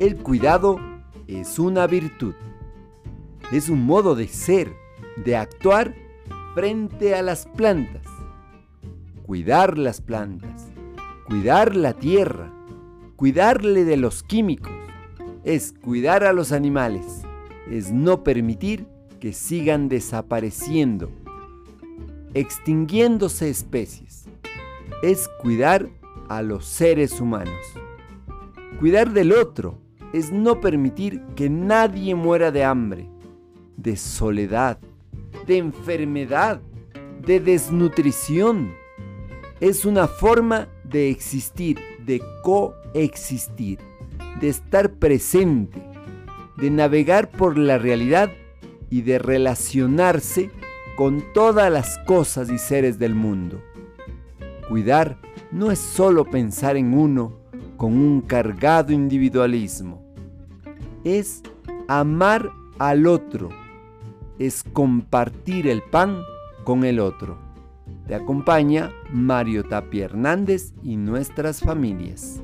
El cuidado es una virtud. Es un modo de ser, de actuar frente a las plantas. Cuidar las plantas, cuidar la tierra, cuidarle de los químicos, es cuidar a los animales, es no permitir que sigan desapareciendo, extinguiéndose especies, es cuidar a los seres humanos. Cuidar del otro es no permitir que nadie muera de hambre, de soledad, de enfermedad, de desnutrición. Es una forma de existir, de coexistir, de estar presente, de navegar por la realidad y de relacionarse con todas las cosas y seres del mundo. Cuidar no es solo pensar en uno con un cargado individualismo, es amar al otro, es compartir el pan con el otro. Te acompaña Mario Tapia Hernández y nuestras familias.